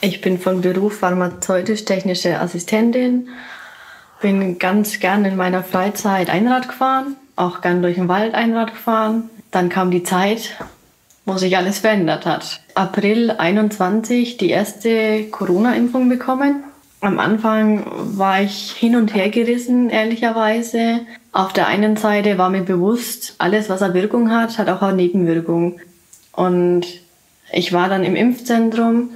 ich bin von Beruf pharmazeutisch-technische Assistentin, bin ganz gern in meiner Freizeit Einrad gefahren, auch gern durch den Wald Einrad gefahren. Dann kam die Zeit, wo sich alles verändert hat. April 21 die erste Corona-Impfung bekommen. Am Anfang war ich hin und her gerissen, ehrlicherweise. Auf der einen Seite war mir bewusst, alles, was eine Wirkung hat, hat auch eine Nebenwirkung. Und ich war dann im Impfzentrum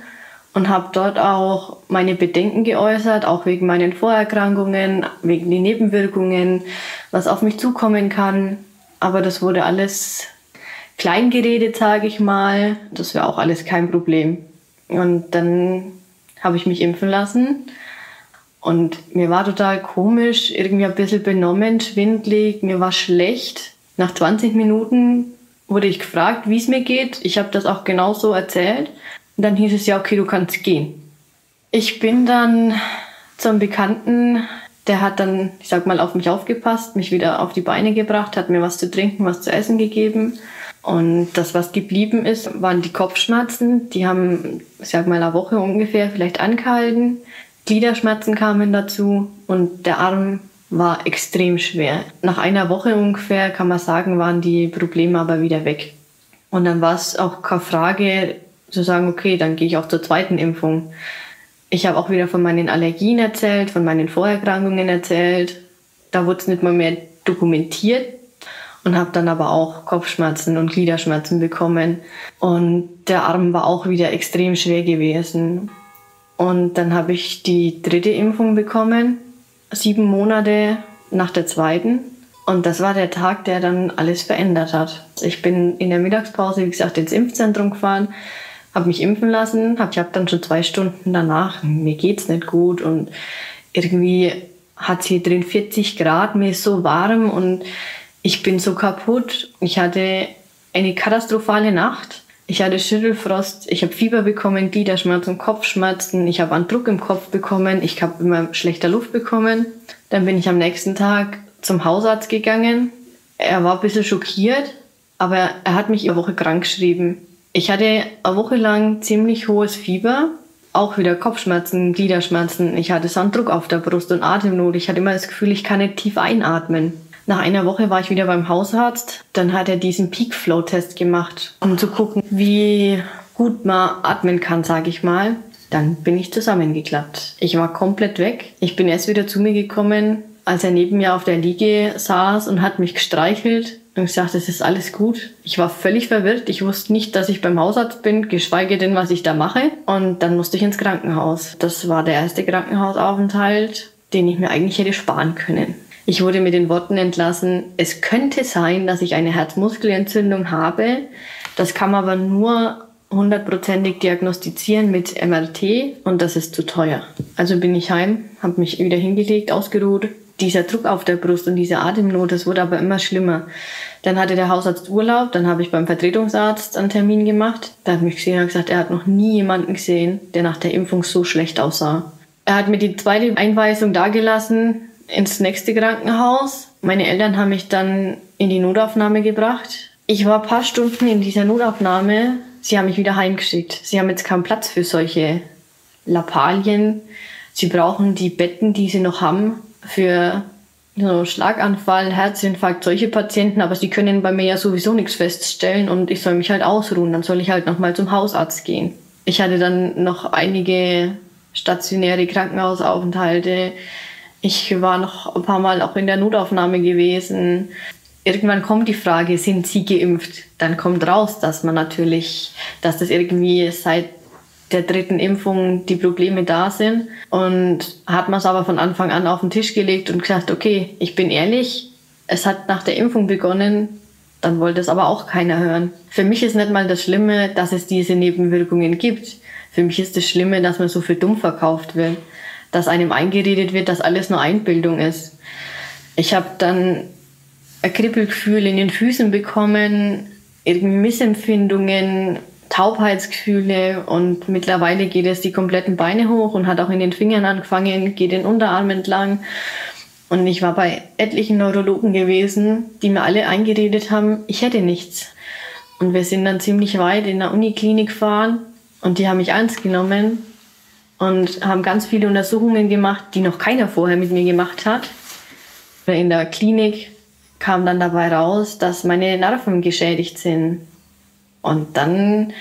und habe dort auch meine Bedenken geäußert, auch wegen meinen Vorerkrankungen, wegen den Nebenwirkungen, was auf mich zukommen kann. Aber das wurde alles klein geredet, sage ich mal. Das wäre auch alles kein Problem. Und dann habe ich mich impfen lassen. Und mir war total komisch, irgendwie ein bisschen benommen, schwindlig, mir war schlecht. Nach 20 Minuten wurde ich gefragt, wie es mir geht. Ich habe das auch genauso erzählt. Und dann hieß es ja, okay, du kannst gehen. Ich bin dann zum Bekannten, der hat dann, ich sag mal, auf mich aufgepasst, mich wieder auf die Beine gebracht, hat mir was zu trinken, was zu essen gegeben. Und das, was geblieben ist, waren die Kopfschmerzen. Die haben, ich sag mal, eine Woche ungefähr vielleicht angehalten. Gliederschmerzen kamen dazu und der Arm war extrem schwer. Nach einer Woche ungefähr, kann man sagen, waren die Probleme aber wieder weg. Und dann war es auch keine Frage, zu sagen, okay, dann gehe ich auch zur zweiten Impfung. Ich habe auch wieder von meinen Allergien erzählt, von meinen Vorerkrankungen erzählt. Da wurde es nicht mal mehr dokumentiert und habe dann aber auch Kopfschmerzen und Gliederschmerzen bekommen. Und der Arm war auch wieder extrem schwer gewesen. Und dann habe ich die dritte Impfung bekommen, sieben Monate nach der zweiten. Und das war der Tag, der dann alles verändert hat. Ich bin in der Mittagspause, wie gesagt, ins Impfzentrum gefahren, habe mich impfen lassen. Hab, ich habe dann schon zwei Stunden danach, mir geht's nicht gut und irgendwie hat hier drin 40 Grad, mir ist so warm und ich bin so kaputt. Ich hatte eine katastrophale Nacht. Ich hatte Schüttelfrost, ich habe Fieber bekommen, Gliederschmerzen, Kopfschmerzen, ich habe einen Druck im Kopf bekommen, ich habe immer schlechter Luft bekommen. Dann bin ich am nächsten Tag zum Hausarzt gegangen. Er war ein bisschen schockiert, aber er hat mich eine Woche krank geschrieben. Ich hatte eine Woche lang ziemlich hohes Fieber, auch wieder Kopfschmerzen, Gliederschmerzen. Ich hatte Sanddruck auf der Brust und Atemnot. Ich hatte immer das Gefühl, ich kann nicht tief einatmen. Nach einer Woche war ich wieder beim Hausarzt. Dann hat er diesen Peak Flow Test gemacht, um zu gucken, wie gut man atmen kann, sage ich mal. Dann bin ich zusammengeklappt. Ich war komplett weg. Ich bin erst wieder zu mir gekommen, als er neben mir auf der Liege saß und hat mich gestreichelt und gesagt, es ist alles gut. Ich war völlig verwirrt. Ich wusste nicht, dass ich beim Hausarzt bin, geschweige denn, was ich da mache. Und dann musste ich ins Krankenhaus. Das war der erste Krankenhausaufenthalt, den ich mir eigentlich hätte sparen können. Ich wurde mit den Worten entlassen, es könnte sein, dass ich eine Herzmuskelentzündung habe. Das kann man aber nur hundertprozentig diagnostizieren mit MRT und das ist zu teuer. Also bin ich heim, habe mich wieder hingelegt, ausgeruht, dieser Druck auf der Brust und diese Atemnot, das wurde aber immer schlimmer. Dann hatte der Hausarzt Urlaub, dann habe ich beim Vertretungsarzt einen Termin gemacht. Da hat mich gesehen und gesagt, er hat noch nie jemanden gesehen, der nach der Impfung so schlecht aussah. Er hat mir die zweite Einweisung dagelassen ins nächste Krankenhaus. Meine Eltern haben mich dann in die Notaufnahme gebracht. Ich war ein paar Stunden in dieser Notaufnahme. Sie haben mich wieder heimgeschickt. Sie haben jetzt keinen Platz für solche Lappalien. Sie brauchen die Betten, die sie noch haben, für so Schlaganfall, Herzinfarkt, solche Patienten, aber sie können bei mir ja sowieso nichts feststellen und ich soll mich halt ausruhen. Dann soll ich halt nochmal zum Hausarzt gehen. Ich hatte dann noch einige stationäre Krankenhausaufenthalte. Ich war noch ein paar Mal auch in der Notaufnahme gewesen. irgendwann kommt die Frage, sind Sie geimpft? Dann kommt raus, dass man natürlich, dass das irgendwie seit der dritten Impfung die Probleme da sind. Und hat man es aber von Anfang an auf den Tisch gelegt und gesagt, okay, ich bin ehrlich, es hat nach der Impfung begonnen, dann wollte es aber auch keiner hören. Für mich ist nicht mal das Schlimme, dass es diese Nebenwirkungen gibt. Für mich ist das Schlimme, dass man so viel dumm verkauft wird, dass einem eingeredet wird, dass alles nur Einbildung ist. Ich habe dann ein Kribbelgefühl in den Füßen bekommen, irgendwie Missempfindungen, Taubheitsgefühle und mittlerweile geht es die kompletten Beine hoch und hat auch in den Fingern angefangen, geht den Unterarm entlang. Und ich war bei etlichen Neurologen gewesen, die mir alle eingeredet haben, ich hätte nichts. Und wir sind dann ziemlich weit in der Uniklinik gefahren und die haben mich ernst genommen und haben ganz viele Untersuchungen gemacht, die noch keiner vorher mit mir gemacht hat. In der Klinik kam dann dabei raus, dass meine Nerven geschädigt sind. Und dann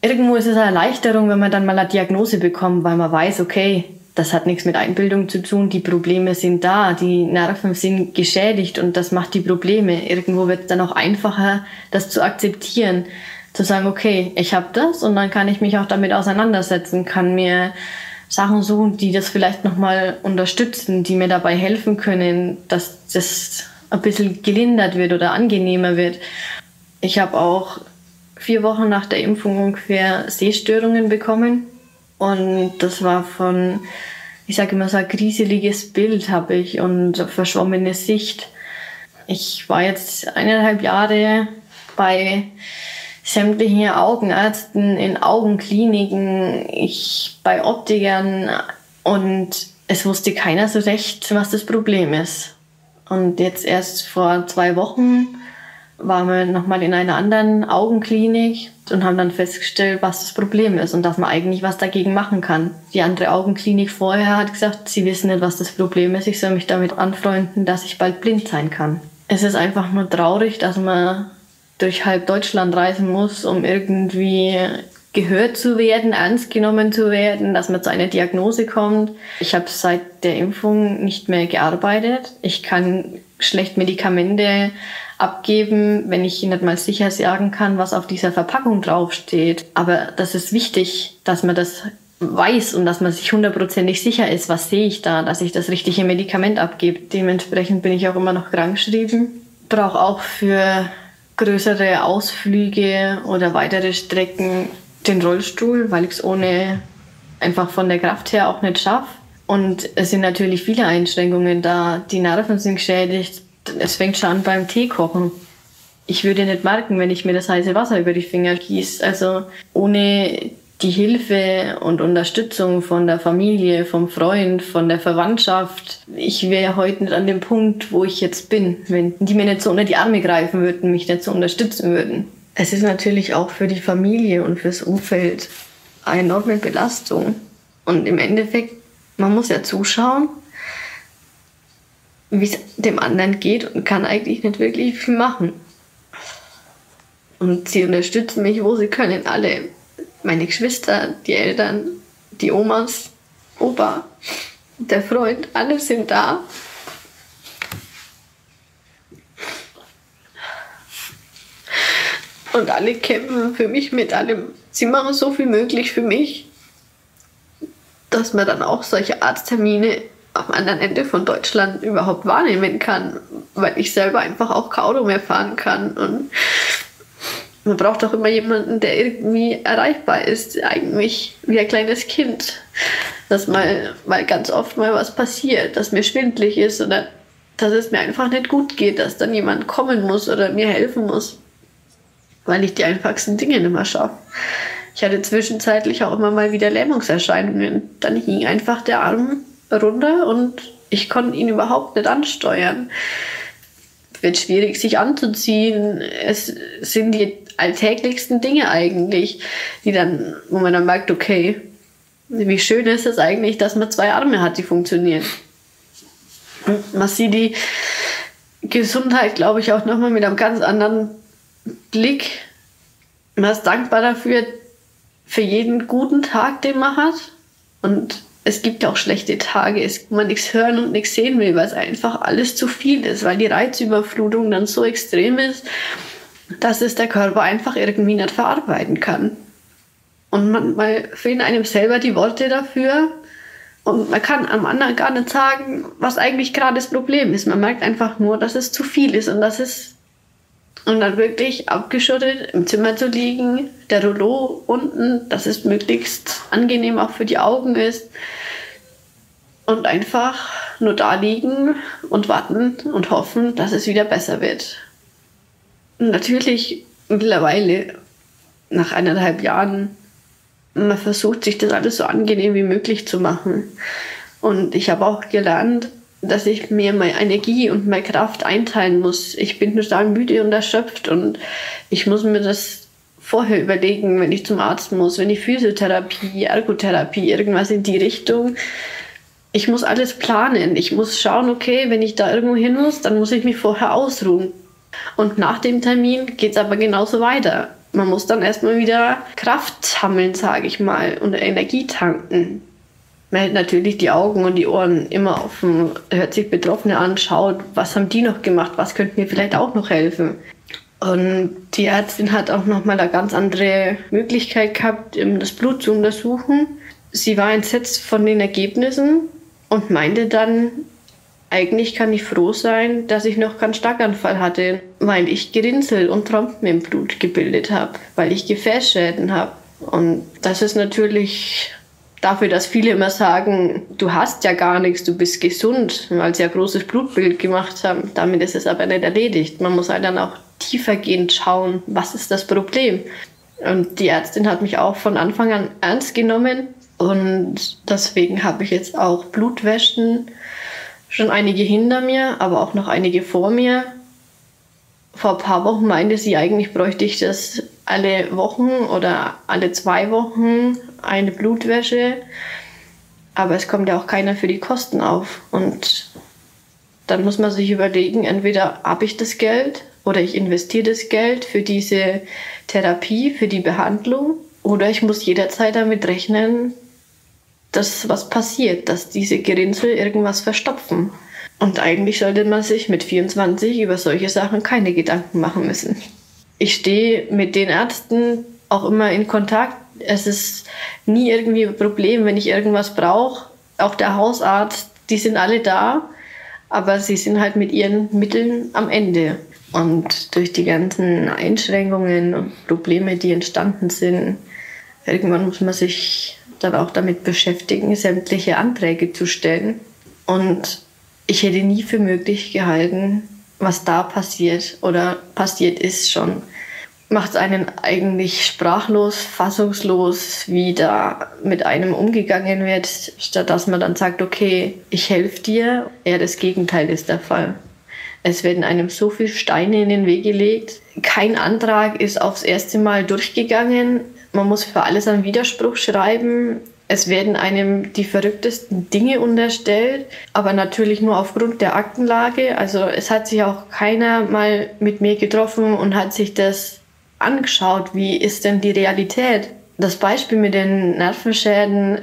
irgendwo ist es eine Erleichterung, wenn man dann mal eine Diagnose bekommt, weil man weiß, okay, das hat nichts mit Einbildung zu tun, die Probleme sind da, die Nerven sind geschädigt und das macht die Probleme. Irgendwo wird es dann auch einfacher, das zu akzeptieren, zu sagen, okay, ich habe das und dann kann ich mich auch damit auseinandersetzen, kann mir Sachen suchen, die das vielleicht nochmal unterstützen, die mir dabei helfen können, dass das ein bisschen gelindert wird oder angenehmer wird. Ich habe auch vier Wochen nach der Impfung ungefähr Sehstörungen bekommen. Und das war von, ich sage immer so ein grieseliges Bild habe ich und verschwommene Sicht. Ich war jetzt eineinhalb Jahre bei sämtlichen Augenärzten in Augenkliniken, ich bei Optikern und es wusste keiner so recht, was das Problem ist. Und jetzt erst vor zwei Wochen waren wir nochmal in einer anderen Augenklinik und haben dann festgestellt, was das Problem ist und dass man eigentlich was dagegen machen kann. Die andere Augenklinik vorher hat gesagt, sie wissen nicht, was das Problem ist. Ich soll mich damit anfreunden, dass ich bald blind sein kann. Es ist einfach nur traurig, dass man durch halb Deutschland reisen muss, um irgendwie gehört zu werden, ernst genommen zu werden, dass man zu einer Diagnose kommt. Ich habe seit der Impfung nicht mehr gearbeitet. Ich kann schlecht Medikamente abgeben, wenn ich nicht mal sicher sagen kann, was auf dieser Verpackung draufsteht. Aber das ist wichtig, dass man das weiß und dass man sich hundertprozentig sicher ist, was sehe ich da, dass ich das richtige Medikament abgebe. Dementsprechend bin ich auch immer noch krankgeschrieben. Brauche auch für größere Ausflüge oder weitere Strecken den Rollstuhl, weil ich es ohne einfach von der Kraft her auch nicht schaffe. Und es sind natürlich viele Einschränkungen da. Die Nerven sind geschädigt. Es fängt schon an beim Teekochen. Ich würde nicht merken, wenn ich mir das heiße Wasser über die Finger gieße. Also ohne die Hilfe und Unterstützung von der Familie, vom Freund, von der Verwandtschaft. Ich wäre heute nicht an dem Punkt, wo ich jetzt bin, wenn die mir nicht so unter die Arme greifen würden, mich nicht so unterstützen würden. Es ist natürlich auch für die Familie und fürs Umfeld eine enorme Belastung. Und im Endeffekt, man muss ja zuschauen, wie es dem anderen geht und kann eigentlich nicht wirklich viel machen. Und sie unterstützen mich, wo sie können, alle meine Geschwister, die Eltern, die Omas, Opa, der Freund, alle sind da. Und alle kämpfen für mich mit allem. Sie machen so viel möglich für mich, dass man dann auch solche Arzttermine am anderen Ende von Deutschland überhaupt wahrnehmen kann, weil ich selber einfach auch kein Auto mehr fahren kann und man braucht auch immer jemanden, der irgendwie erreichbar ist, eigentlich wie ein kleines Kind. Dass mal, mal ganz oft mal was passiert, dass mir schwindlig ist oder dass es mir einfach nicht gut geht, dass dann jemand kommen muss oder mir helfen muss, weil ich die einfachsten Dinge nicht mehr schaffe. Ich hatte zwischenzeitlich auch immer mal wieder Lähmungserscheinungen. Dann hing einfach der Arm runter und ich konnte ihn überhaupt nicht ansteuern. Wird schwierig, sich anzuziehen. Es sind die alltäglichsten Dinge eigentlich, die dann, wo man dann merkt, okay, wie schön ist es eigentlich, dass man zwei Arme hat, die funktionieren. Man sieht die Gesundheit, glaube ich, auch nochmal mit einem ganz anderen Blick. Man ist dankbar dafür, für jeden guten Tag, den man hat. Und es gibt auch schlechte Tage, wo man nichts hören und nichts sehen will, weil es einfach alles zu viel ist, weil die Reizüberflutung dann so extrem ist, dass es der Körper einfach irgendwie nicht verarbeiten kann. Und manchmal fehlen einem selber die Worte dafür. Und man kann am anderen gar nicht sagen, was eigentlich gerade das Problem ist. Man merkt einfach nur, dass es zu viel ist und dass es und dann wirklich abgeschottet im Zimmer zu liegen, der Rollo unten, dass es möglichst angenehm auch für die Augen ist und einfach nur da liegen und warten und hoffen, dass es wieder besser wird. Und natürlich mittlerweile nach eineinhalb Jahren, man versucht sich das alles so angenehm wie möglich zu machen. Und ich habe auch gelernt, dass ich mir meine Energie und meine Kraft einteilen muss. Ich bin total müde und erschöpft und ich muss mir das vorher überlegen, wenn ich zum Arzt muss, wenn ich Physiotherapie, Ergotherapie, irgendwas in die Richtung. Ich muss alles planen. Ich muss schauen, okay, wenn ich da irgendwo hin muss, dann muss ich mich vorher ausruhen. Und nach dem Termin geht es aber genauso weiter. Man muss dann erstmal wieder Kraft sammeln, sage ich mal, und Energie tanken man hält natürlich die Augen und die Ohren immer offen, hört sich Betroffene an, schaut, was haben die noch gemacht, was könnte mir vielleicht auch noch helfen. Und die Ärztin hat auch nochmal eine ganz andere Möglichkeit gehabt, das Blut zu untersuchen. Sie war entsetzt von den Ergebnissen und meinte dann, eigentlich kann ich froh sein, dass ich noch keinen Starkanfall hatte, weil ich Gerinnsel und Trompen im Blut gebildet habe, weil ich Gefäßschäden habe. Und das ist natürlich dafür, dass viele immer sagen, du hast ja gar nichts, du bist gesund, weil sie ein großes Blutbild gemacht haben. Damit ist es aber nicht erledigt. Man muss halt dann auch tiefergehend schauen, was ist das Problem. Und die Ärztin hat mich auch von Anfang an ernst genommen und deswegen habe ich jetzt auch Blutwäschen, schon einige hinter mir, aber auch noch einige vor mir. Vor ein paar Wochen meinte sie, eigentlich bräuchte ich das alle Wochen oder alle zwei Wochen eine Blutwäsche. Aber es kommt ja auch keiner für die Kosten auf. Und dann muss man sich überlegen, entweder habe ich das Geld oder ich investiere das Geld für diese Therapie, für die Behandlung. Oder ich muss jederzeit damit rechnen, dass was passiert, dass diese Gerinnsel irgendwas verstopfen. Und eigentlich sollte man sich mit 24 über solche Sachen keine Gedanken machen müssen ich stehe mit den Ärzten auch immer in Kontakt. Es ist nie irgendwie ein Problem, wenn ich irgendwas brauche. Auch der Hausarzt, die sind alle da, aber sie sind halt mit ihren Mitteln am Ende. Und durch die ganzen Einschränkungen und Probleme, die entstanden sind, irgendwann muss man sich dann auch damit beschäftigen, sämtliche Anträge zu stellen. Und ich hätte nie für möglich gehalten, was da passiert oder passiert ist schon, macht einen eigentlich sprachlos, fassungslos, wie da mit einem umgegangen wird, statt dass man dann sagt, okay, ich helfe dir. Eher das Gegenteil ist der Fall. Es werden einem so viele Steine in den Weg gelegt. Kein Antrag ist aufs erste Mal durchgegangen. Man muss für alles einen Widerspruch schreiben. Es werden einem die verrücktesten Dinge unterstellt, aber natürlich nur aufgrund der Aktenlage. Also es hat sich auch keiner mal mit mir getroffen und hat sich das angeschaut, wie ist denn die Realität. Das Beispiel mit den Nervenschäden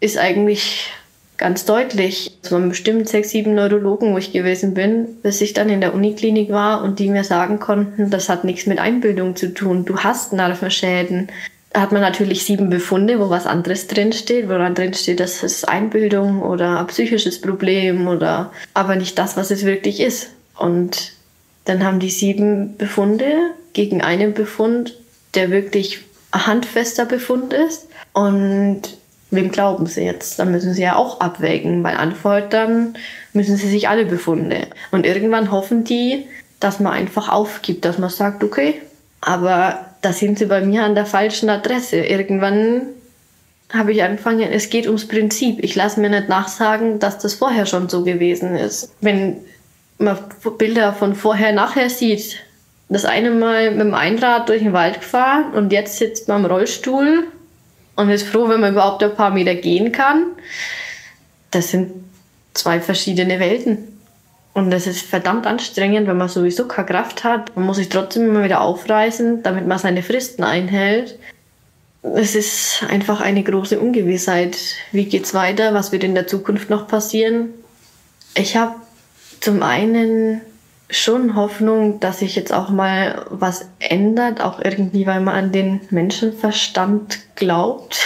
ist eigentlich ganz deutlich. Es waren bestimmt sechs, sieben Neurologen, wo ich gewesen bin, bis ich dann in der Uniklinik war und die mir sagen konnten, das hat nichts mit Einbildung zu tun. Du hast Nervenschäden hat man natürlich sieben Befunde, wo was anderes drinsteht, wo dann drinsteht, das ist Einbildung oder ein psychisches Problem oder aber nicht das, was es wirklich ist. Und dann haben die sieben Befunde gegen einen Befund, der wirklich ein handfester Befund ist. Und wem glauben sie jetzt? Dann müssen sie ja auch abwägen, weil anfordern müssen sie sich alle Befunde. Und irgendwann hoffen die, dass man einfach aufgibt, dass man sagt, okay, aber da sind sie bei mir an der falschen Adresse. Irgendwann habe ich angefangen, es geht ums Prinzip. Ich lasse mir nicht nachsagen, dass das vorher schon so gewesen ist. Wenn man Bilder von vorher, nachher sieht, das eine Mal mit dem Einrad durch den Wald gefahren und jetzt sitzt man im Rollstuhl und ist froh, wenn man überhaupt ein paar Meter gehen kann. Das sind zwei verschiedene Welten. Und das ist verdammt anstrengend, wenn man sowieso keine Kraft hat. Man muss sich trotzdem immer wieder aufreißen, damit man seine Fristen einhält. es ist einfach eine große Ungewissheit. Wie geht's weiter? Was wird in der Zukunft noch passieren? Ich habe zum einen schon Hoffnung, dass sich jetzt auch mal was ändert, auch irgendwie, weil man an den Menschenverstand glaubt.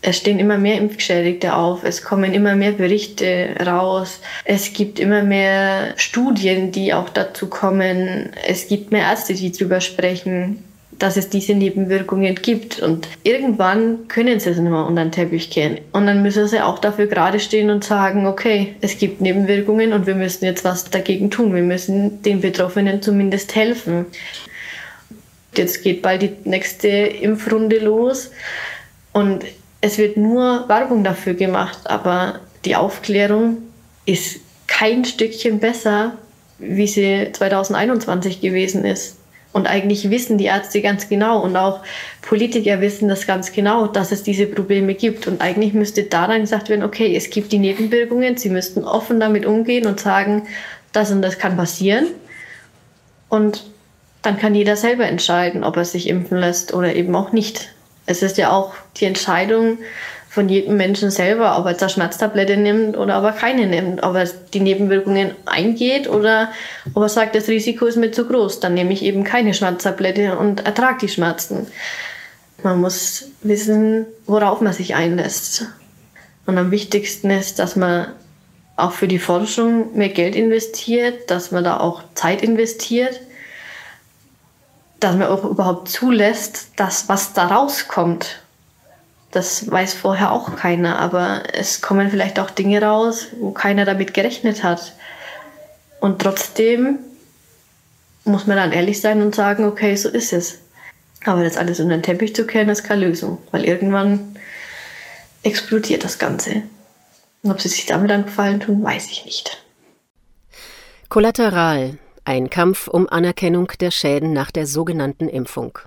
Es stehen immer mehr Impfgeschädigte auf, es kommen immer mehr Berichte raus, es gibt immer mehr Studien, die auch dazu kommen, es gibt mehr Ärzte, die drüber sprechen dass es diese Nebenwirkungen gibt. Und irgendwann können sie es nicht mehr unter den Teppich kehren. Und dann müssen sie auch dafür gerade stehen und sagen, okay, es gibt Nebenwirkungen und wir müssen jetzt was dagegen tun. Wir müssen den Betroffenen zumindest helfen. Jetzt geht bald die nächste Impfrunde los und es wird nur Werbung dafür gemacht, aber die Aufklärung ist kein Stückchen besser, wie sie 2021 gewesen ist. Und eigentlich wissen die Ärzte ganz genau und auch Politiker wissen das ganz genau, dass es diese Probleme gibt. Und eigentlich müsste da dann gesagt werden, okay, es gibt die Nebenwirkungen, sie müssten offen damit umgehen und sagen, das und das kann passieren. Und dann kann jeder selber entscheiden, ob er sich impfen lässt oder eben auch nicht. Es ist ja auch die Entscheidung von jedem Menschen selber, ob er jetzt eine Schmerztablette nimmt oder ob er keine nimmt, ob er die Nebenwirkungen eingeht oder ob er sagt, das Risiko ist mir zu groß, dann nehme ich eben keine Schmerztablette und ertrage die Schmerzen. Man muss wissen, worauf man sich einlässt. Und am wichtigsten ist, dass man auch für die Forschung mehr Geld investiert, dass man da auch Zeit investiert, dass man auch überhaupt zulässt, dass was da rauskommt, das weiß vorher auch keiner, aber es kommen vielleicht auch Dinge raus, wo keiner damit gerechnet hat. Und trotzdem muss man dann ehrlich sein und sagen, okay, so ist es. Aber das alles unter den Teppich zu kehren, ist keine Lösung, weil irgendwann explodiert das Ganze. Und ob sie sich damit dann Gefallen tun, weiß ich nicht. Kollateral, ein Kampf um Anerkennung der Schäden nach der sogenannten Impfung.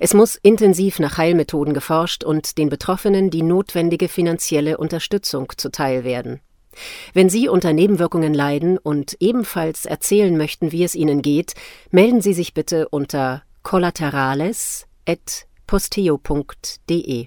Es muss intensiv nach Heilmethoden geforscht und den Betroffenen die notwendige finanzielle Unterstützung zuteil werden. Wenn Sie unter Nebenwirkungen leiden und ebenfalls erzählen möchten, wie es Ihnen geht, melden Sie sich bitte unter collaterales.posteo.de.